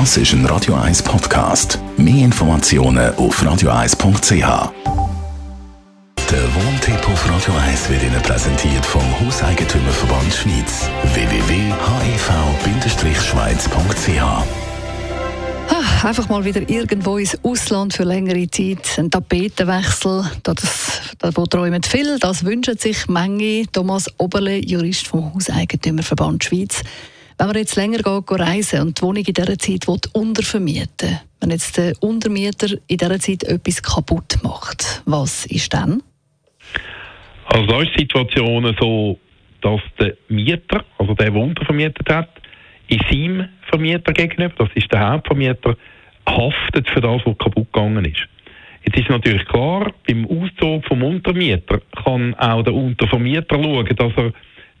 Das ist ein Radio 1 Podcast. Mehr Informationen auf radio1.ch. Der Wohntipp auf Radio 1 wird Ihnen präsentiert vom Hauseigentümerverband Schweiz. www.hev-schweiz.ch Einfach mal wieder irgendwo ins Ausland für längere Zeit. Ein Tapetenwechsel, das, wo träumen viele, das wünschen sich Menge. Thomas Oberle, Jurist vom Hauseigentümerverband Schweiz. Wenn man jetzt länger geht, reisen und die Wohnung in dieser Zeit will untervermieten wenn jetzt der Untermieter in dieser Zeit etwas kaputt macht, was ist dann? Also da ist die Situation so, dass der Mieter, also der, der untervermietet hat, in seinem Vermieter gegenüber, das ist der Hauptvermieter, haftet für das, was kaputt gegangen ist. Jetzt ist natürlich klar, beim Auszug vom Untermieter kann auch der Untervermieter schauen, dass er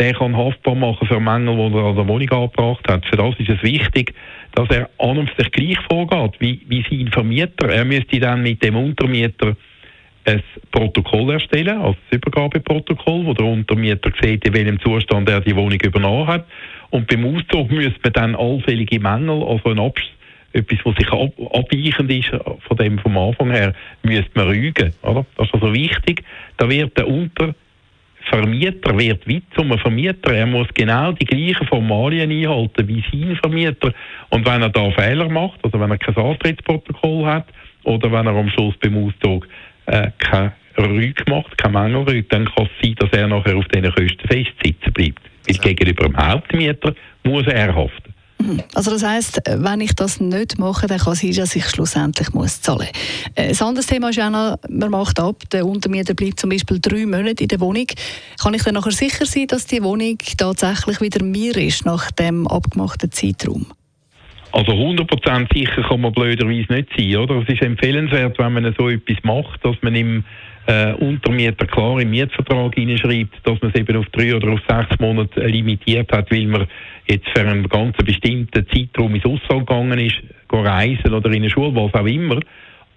den kann haftbar machen für Mängel, die er an der Wohnung angebracht hat. Für das ist es wichtig, dass er an und sich gleich vorgeht wie, wie sein Vermieter. Er müsste dann mit dem Untermieter ein Protokoll erstellen, also das Übergabeprotokoll, wo der Untermieter sieht, in welchem Zustand er die Wohnung übernommen hat. Und beim Auszug müsste man dann allfällige Mängel, also ein Abs etwas, was sich ab abweichend ist von dem vom Anfang her, müsste man rügen. Oder? Das ist also wichtig. Da wird der Untervermieter wird wie zum Vermieter. Er muss genau die gleichen Formalien einhalten wie sein Vermieter. Und wenn er da Fehler macht, also wenn er kein Antrittsprotokoll hat oder wenn er am Schluss beim Auszug äh, keine Rüge macht, keine Mängelrüge, dann kann es sein, dass er nachher auf diesen Kosten festsitzen bleibt. Weil gegenüber dem Hauptmieter muss er haften. Also das heißt, wenn ich das nicht mache, dann kann es sein, dass ich schlussendlich muss zahlen muss. Ein anderes Thema ist auch noch, man macht ab, der Untermieter bleibt zum Beispiel drei Monate in der Wohnung. Kann ich dann nachher sicher sein, dass die Wohnung tatsächlich wieder mir ist, nach dem abgemachten Zeitraum? Also 100% sicher kann man blöderweise nicht sein, oder? Es ist empfehlenswert, wenn man so etwas macht, dass man im äh, Untermieter klar im Mietvertrag hineinschreibt, dass man es eben auf drei oder auf sechs Monate limitiert hat, weil man jetzt für einen ganz bestimmten Zeitraum ins Ausland gegangen ist, reisen oder in eine Schule, was auch immer.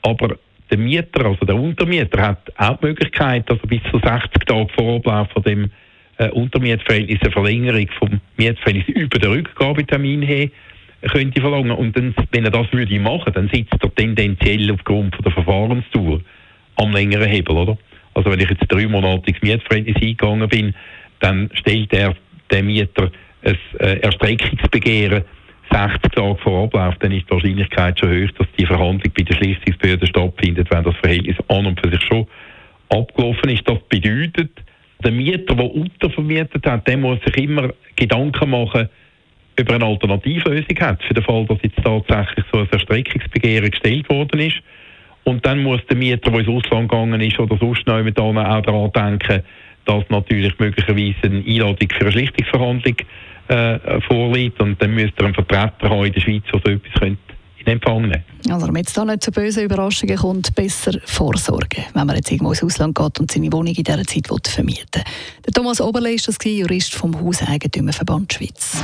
Aber der Mieter, also der Untermieter, hat auch die Möglichkeit, dass er bis zu 60 Tage vor Ablauf von dem äh, Untermietverhältnis eine Verlängerung vom Mietverhältnis über den Rückgabetermin her könnte verlangen. Und dann, wenn er das würde machen, dann sitzt er tendenziell aufgrund von der Verfahrensdauer am längeren Hebel, oder? Also wenn ich jetzt drei monatiges Mietverhältnis eingegangen bin, dann stellt er der Mieter ein äh, Erstreckungsbegehren 60 Tage vor Ablauf, dann ist die Wahrscheinlichkeit schon hoch, dass die Verhandlung bei der Schlichtungsbehörde stattfindet, wenn das Verhältnis an und für sich schon abgelaufen ist. Das bedeutet, der Mieter, der untervermietet hat, der muss sich immer Gedanken machen, ob er eine Alternativlösung hat, für den Fall, dass jetzt tatsächlich so ein Verstreckungsbegehren gestellt worden ist. Und dann muss der Mieter, der ins Ausland gegangen ist oder sonst noch mit auch daran denken, dass natürlich möglicherweise eine Einladung für eine Schlichtungsverhandlung äh, vorliegt. Und dann müsste er einen Vertreter haben in der Schweiz, der so etwas könnte in Empfang nehmen Also damit es da nicht zu bösen Überraschungen kommt, besser vorsorgen, wenn man jetzt irgendwo ins Ausland geht und seine Wohnung in dieser Zeit vermieten will. Der Thomas Oberle ist das, Jurist vom Hauseigentümerverband Schweiz.